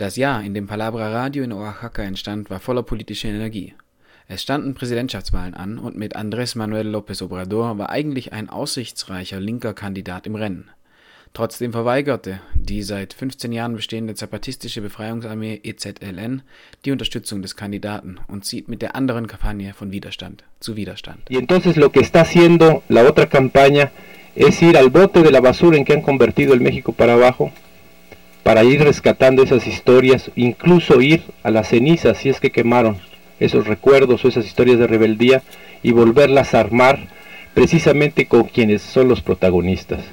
Das Jahr, in dem Palabra Radio in Oaxaca entstand, war voller politischer Energie. Es standen Präsidentschaftswahlen an und mit Andrés Manuel López Obrador war eigentlich ein aussichtsreicher linker Kandidat im Rennen. Trotzdem verweigerte die seit 15 Jahren bestehende Zapatistische Befreiungsarmee EZLN die Unterstützung des Kandidaten und zieht mit der anderen Kampagne von Widerstand zu Widerstand. Y entonces lo que está haciendo la otra campaña es ir al bote de la basura en que han convertido el México para abajo para ir rescatando esas historias, incluso ir a las cenizas si es que quemaron esos recuerdos o esas historias de rebeldía y volverlas a armar precisamente con quienes son los protagonistas.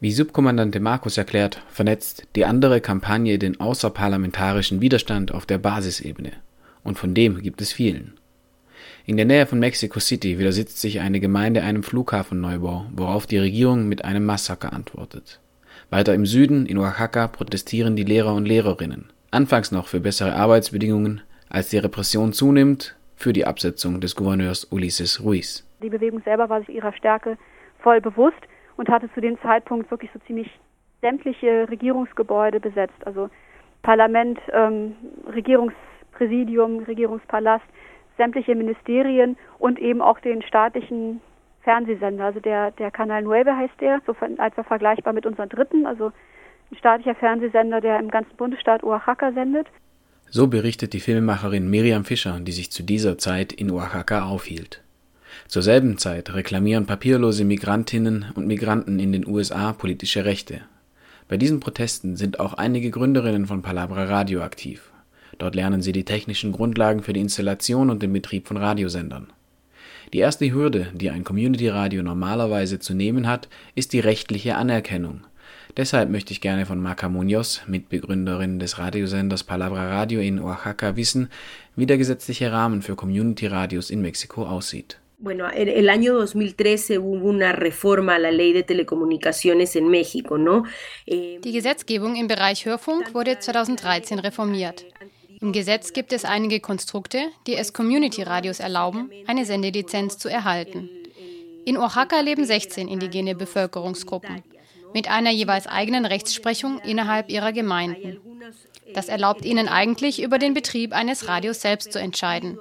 Wie Subkommandante Markus erklärt, vernetzt die andere Kampagne den außerparlamentarischen Widerstand auf der Basisebene. Und von dem gibt es vielen. In der Nähe von Mexico City widersitzt sich eine Gemeinde einem Flughafenneubau, worauf die Regierung mit einem Massaker antwortet. Weiter im Süden, in Oaxaca, protestieren die Lehrer und Lehrerinnen. Anfangs noch für bessere Arbeitsbedingungen, als die Repression zunimmt, für die Absetzung des Gouverneurs Ulises Ruiz. Die Bewegung selber war sich ihrer Stärke voll bewusst und hatte zu dem Zeitpunkt wirklich so ziemlich sämtliche Regierungsgebäude besetzt, also Parlament, ähm, Regierungspräsidium, Regierungspalast, sämtliche Ministerien und eben auch den staatlichen Fernsehsender. Also der, der Canal Nueve heißt der, so etwa vergleichbar mit unserem dritten, also ein staatlicher Fernsehsender, der im ganzen Bundesstaat Oaxaca sendet. So berichtet die Filmemacherin Miriam Fischer, die sich zu dieser Zeit in Oaxaca aufhielt. Zur selben Zeit reklamieren papierlose Migrantinnen und Migranten in den USA politische Rechte. Bei diesen Protesten sind auch einige Gründerinnen von Palabra Radio aktiv. Dort lernen sie die technischen Grundlagen für die Installation und den Betrieb von Radiosendern. Die erste Hürde, die ein Community-Radio normalerweise zu nehmen hat, ist die rechtliche Anerkennung. Deshalb möchte ich gerne von Maca Munoz, Mitbegründerin des Radiosenders Palabra Radio in Oaxaca, wissen, wie der gesetzliche Rahmen für Community-Radios in Mexiko aussieht. Bueno, el año 2013 hubo una reforma a la ley de telecomunicaciones en México, ¿no? Die Gesetzgebung im Bereich Hörfunk wurde 2013 reformiert. Im Gesetz gibt es einige Konstrukte, die es Community-Radios erlauben, eine Sendelizenz zu erhalten. In Oaxaca leben 16 indigene Bevölkerungsgruppen mit einer jeweils eigenen Rechtsprechung innerhalb ihrer Gemeinden. Das erlaubt ihnen eigentlich, über den Betrieb eines Radios selbst zu entscheiden.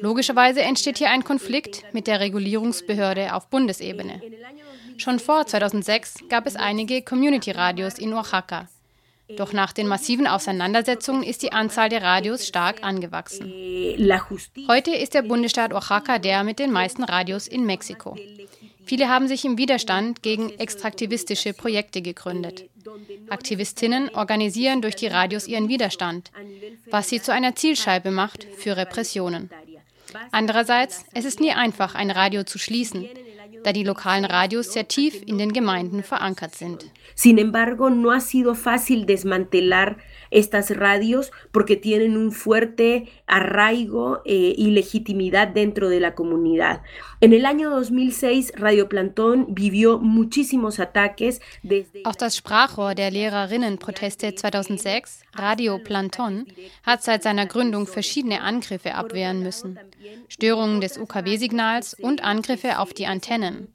Logischerweise entsteht hier ein Konflikt mit der Regulierungsbehörde auf Bundesebene. Schon vor 2006 gab es einige Community-Radios in Oaxaca. Doch nach den massiven Auseinandersetzungen ist die Anzahl der Radios stark angewachsen. Heute ist der Bundesstaat Oaxaca der mit den meisten Radios in Mexiko. Viele haben sich im Widerstand gegen extraktivistische Projekte gegründet. Aktivistinnen organisieren durch die Radios ihren Widerstand, was sie zu einer Zielscheibe macht für Repressionen. Andererseits, es ist nie einfach, ein Radio zu schließen, da die lokalen Radios sehr tief in den Gemeinden verankert sind. Sin embargo, no ha sido fácil desmantelar estas radios porque tienen un fuerte arraigo eh, y legitimidad dentro de la comunidad. En el año 2006 Radio Plantón vivió muchísimos ataques desde Auch das Sprachrohr der Lehrerinnenproteste 2006, Radio Planton, hat seit seiner Gründung verschiedene Angriffe abwehren müssen. Störungen des UKW-Signals und Angriffe auf die Antennen.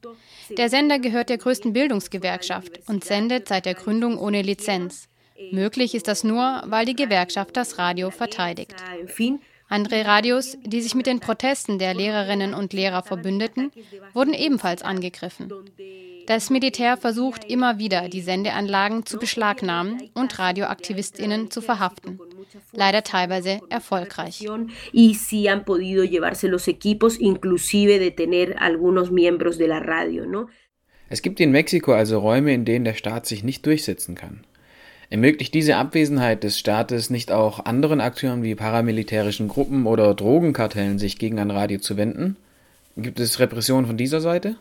Der Sender gehört der größten Bildungsgewerkschaft und sendet seit der Gründung ohne Lizenz. Möglich ist das nur, weil die Gewerkschaft das Radio verteidigt. Andere Radios, die sich mit den Protesten der Lehrerinnen und Lehrer verbündeten, wurden ebenfalls angegriffen. Das Militär versucht immer wieder, die Sendeanlagen zu beschlagnahmen und Radioaktivistinnen zu verhaften. Leider teilweise erfolgreich. Y sí han podido llevarse los equipos, inclusive detener algunos miembros de la radio, ¿no? Es gibt in Mexiko also Räume, in denen der Staat sich nicht durchsetzen kann. Ermöglicht diese Abwesenheit des Staates nicht auch anderen Akteuren wie paramilitärischen Gruppen oder Drogenkartellen, sich gegen ein Radio zu wenden? Gibt es Repression von dieser Seite?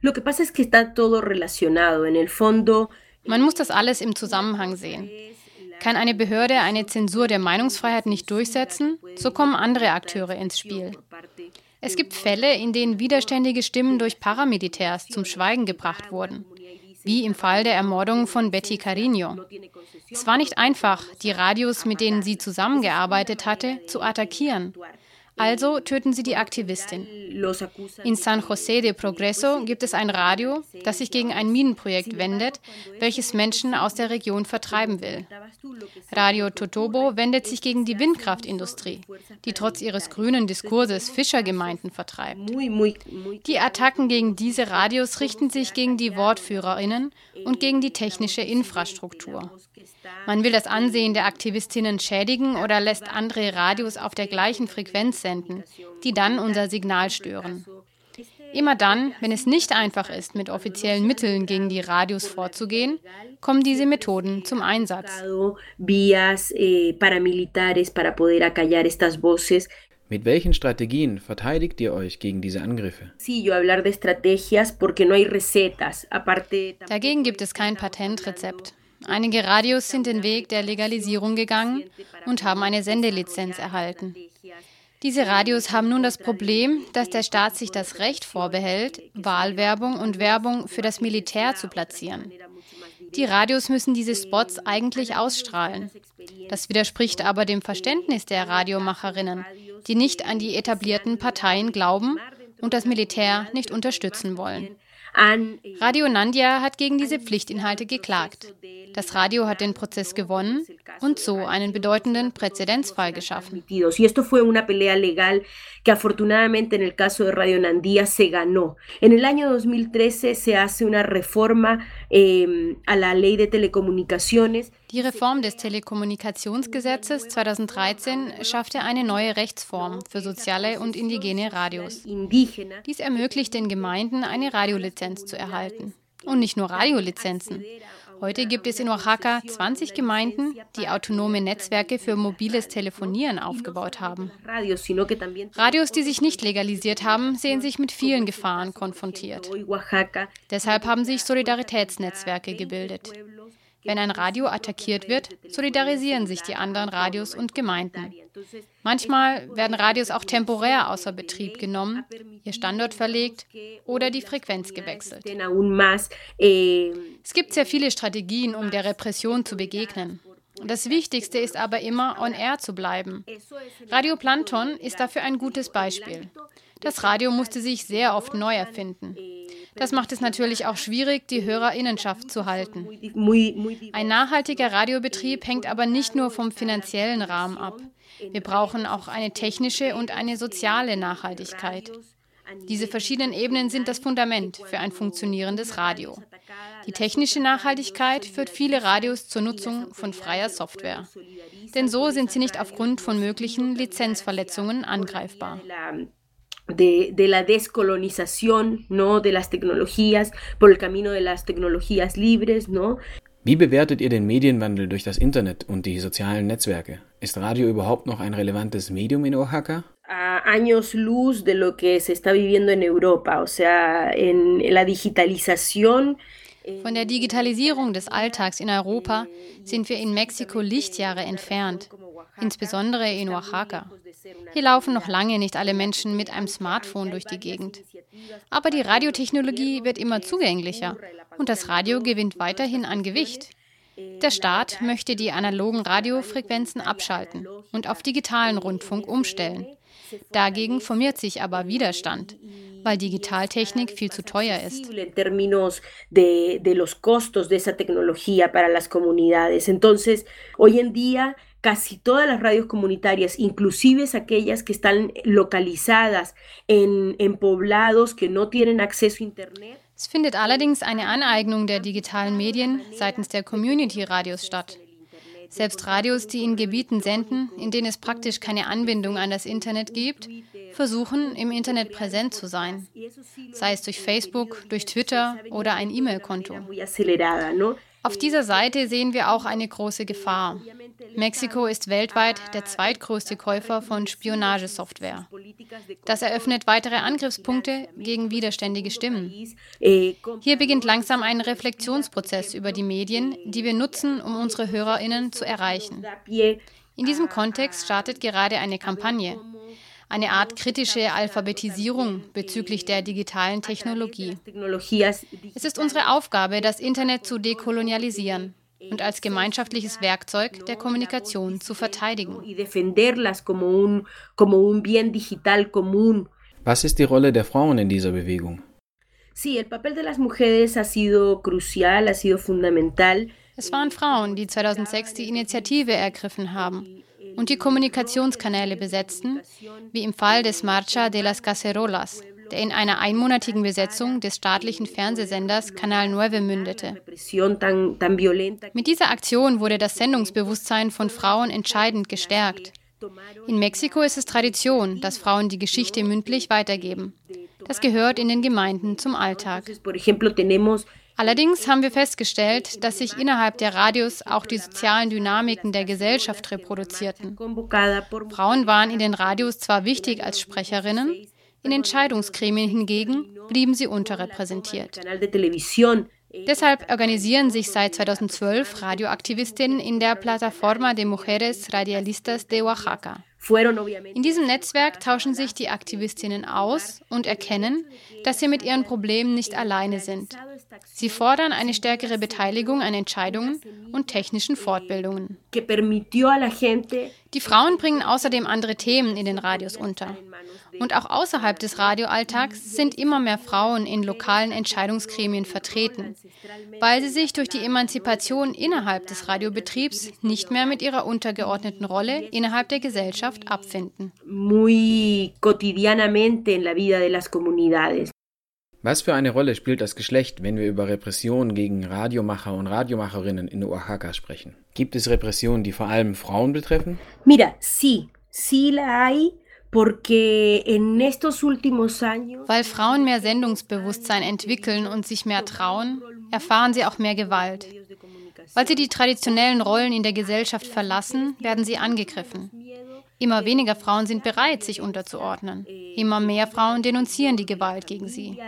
Lo que pasa es que está todo relacionado. En el fondo, Man muss das alles im Zusammenhang sehen. Kann eine Behörde eine Zensur der Meinungsfreiheit nicht durchsetzen, so kommen andere Akteure ins Spiel. Es gibt Fälle, in denen widerständige Stimmen durch Paramilitärs zum Schweigen gebracht wurden wie im Fall der Ermordung von Betty Carino. Es war nicht einfach, die Radios, mit denen sie zusammengearbeitet hatte, zu attackieren. Also töten sie die Aktivistin. In San José de Progreso gibt es ein Radio, das sich gegen ein Minenprojekt wendet, welches Menschen aus der Region vertreiben will. Radio Totobo wendet sich gegen die Windkraftindustrie, die trotz ihres grünen Diskurses Fischergemeinden vertreibt. Die Attacken gegen diese Radios richten sich gegen die Wortführerinnen und gegen die technische Infrastruktur. Man will das Ansehen der Aktivistinnen schädigen oder lässt andere Radios auf der gleichen Frequenz senden, die dann unser Signal stören. Immer dann, wenn es nicht einfach ist, mit offiziellen Mitteln gegen die Radios vorzugehen, kommen diese Methoden zum Einsatz. Eh, mit welchen Strategien verteidigt ihr euch gegen diese Angriffe? Dagegen gibt es kein Patentrezept. Einige Radios sind den Weg der Legalisierung gegangen und haben eine Sendelizenz erhalten. Diese Radios haben nun das Problem, dass der Staat sich das Recht vorbehält, Wahlwerbung und Werbung für das Militär zu platzieren. Die Radios müssen diese Spots eigentlich ausstrahlen. Das widerspricht aber dem Verständnis der Radiomacherinnen, die nicht an die etablierten Parteien glauben und das Militär nicht unterstützen wollen. Radio Nandia hat gegen diese Pflichtinhalte geklagt. Das Radio hat den Prozess gewonnen und so einen bedeutenden Präzedenzfall geschaffen. Y esto fue una pelea legal que afortunadamente en el caso de Radio Nandía se ganó. En el año 2013 se hace una reforma Die Reform des Telekommunikationsgesetzes 2013 schaffte eine neue Rechtsform für soziale und indigene Radios. Dies ermöglicht den Gemeinden eine Radiolizenz zu erhalten. Und nicht nur Radiolizenzen. Heute gibt es in Oaxaca 20 Gemeinden, die autonome Netzwerke für mobiles Telefonieren aufgebaut haben. Radios, die sich nicht legalisiert haben, sehen sich mit vielen Gefahren konfrontiert. Deshalb haben sich Solidaritätsnetzwerke gebildet. Wenn ein Radio attackiert wird, solidarisieren sich die anderen Radios und Gemeinden. Manchmal werden Radios auch temporär außer Betrieb genommen, ihr Standort verlegt oder die Frequenz gewechselt. Es gibt sehr viele Strategien, um der Repression zu begegnen. Das Wichtigste ist aber immer, on air zu bleiben. Radio Planton ist dafür ein gutes Beispiel. Das Radio musste sich sehr oft neu erfinden. Das macht es natürlich auch schwierig, die Hörerinnenschaft zu halten. Ein nachhaltiger Radiobetrieb hängt aber nicht nur vom finanziellen Rahmen ab. Wir brauchen auch eine technische und eine soziale Nachhaltigkeit. Diese verschiedenen Ebenen sind das Fundament für ein funktionierendes Radio. Die technische Nachhaltigkeit führt viele Radios zur Nutzung von freier Software. Denn so sind sie nicht aufgrund von möglichen Lizenzverletzungen angreifbar de, de, la descolonización, ¿no? De las tecnologías, por el camino de las tecnologías libres, ¿no? Wie bewertet ihr den Medienwandel durch das Internet und die sozialen Netzwerke? Ist Radio überhaupt noch ein relevantes Medium in Oaxaca? A años luz de lo que se está viviendo en Europa, o sea, en la digitalización. Von der Digitalisierung des Alltags in Europa sind wir in Mexiko Lichtjahre entfernt, insbesondere in Oaxaca. Hier laufen noch lange nicht alle Menschen mit einem Smartphone durch die Gegend. Aber die Radiotechnologie wird immer zugänglicher und das Radio gewinnt weiterhin an Gewicht. Der Staat möchte die analogen Radiofrequenzen abschalten und auf digitalen Rundfunk umstellen. Dagegen formiert sich aber Widerstand, weil Digitaltechnik viel zu teuer ist. Entonces, hoy en día casi todas las radios comunitarias, inclusive aquellas que están localizadas en, en poblados que no tienen acceso a Internet. Es findet allerdings eine Aneignung der digitalen Medien seitens der Community-Radios statt. Selbst Radios, die in Gebieten senden, in denen es praktisch keine Anbindung an das Internet gibt, versuchen, im Internet präsent zu sein, sei es durch Facebook, durch Twitter oder ein E-Mail-Konto. Auf dieser Seite sehen wir auch eine große Gefahr. Mexiko ist weltweit der zweitgrößte Käufer von Spionagesoftware. Das eröffnet weitere Angriffspunkte gegen widerständige Stimmen. Hier beginnt langsam ein Reflexionsprozess über die Medien, die wir nutzen, um unsere Hörerinnen zu erreichen. In diesem Kontext startet gerade eine Kampagne eine Art kritische Alphabetisierung bezüglich der digitalen Technologie. Es ist unsere Aufgabe, das Internet zu dekolonialisieren. Und als gemeinschaftliches Werkzeug der Kommunikation zu verteidigen. Was ist die Rolle der Frauen in dieser Bewegung? Es waren Frauen, die 2006 die Initiative ergriffen haben und die Kommunikationskanäle besetzten, wie im Fall des Marcha de las Cacerolas, der in einer einmonatigen Besetzung des staatlichen Fernsehsenders Canal 9 mündete. Mit dieser Aktion wurde das Sendungsbewusstsein von Frauen entscheidend gestärkt. In Mexiko ist es Tradition, dass Frauen die Geschichte mündlich weitergeben. Das gehört in den Gemeinden zum Alltag. Allerdings haben wir festgestellt, dass sich innerhalb der Radios auch die sozialen Dynamiken der Gesellschaft reproduzierten. Frauen waren in den Radios zwar wichtig als Sprecherinnen, in Entscheidungsgremien hingegen blieben sie unterrepräsentiert. Deshalb organisieren sich seit 2012 Radioaktivistinnen in der Plataforma de Mujeres Radialistas de Oaxaca. In diesem Netzwerk tauschen sich die Aktivistinnen aus und erkennen, dass sie mit ihren Problemen nicht alleine sind. Sie fordern eine stärkere Beteiligung an Entscheidungen und technischen Fortbildungen. Die Frauen bringen außerdem andere Themen in den Radios unter. Und auch außerhalb des Radioalltags sind immer mehr Frauen in lokalen Entscheidungsgremien vertreten, weil sie sich durch die Emanzipation innerhalb des Radiobetriebs nicht mehr mit ihrer untergeordneten Rolle innerhalb der Gesellschaft abfinden. Muy cotidianamente en la vida de las comunidades. Was für eine Rolle spielt das Geschlecht, wenn wir über Repression gegen Radiomacher und Radiomacherinnen in Oaxaca sprechen? Gibt es Repressionen, die vor allem Frauen betreffen? Mira, sí, sí la hay. Weil Frauen mehr Sendungsbewusstsein entwickeln und sich mehr trauen, erfahren sie auch mehr Gewalt. Weil sie die traditionellen Rollen in der Gesellschaft verlassen, werden sie angegriffen. Immer weniger Frauen sind bereit, sich unterzuordnen. Immer mehr Frauen denunzieren die Gewalt gegen sie.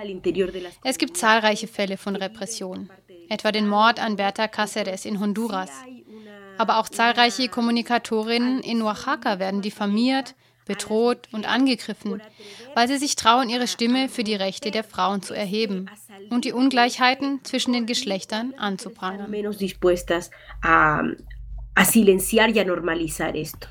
Es gibt zahlreiche Fälle von Repression, etwa den Mord an Berta Cáceres in Honduras. Aber auch zahlreiche Kommunikatorinnen in Oaxaca werden diffamiert, bedroht und angegriffen, weil sie sich trauen, ihre Stimme für die Rechte der Frauen zu erheben und die Ungleichheiten zwischen den Geschlechtern anzuprangern. a silenciar y a normalizar esto.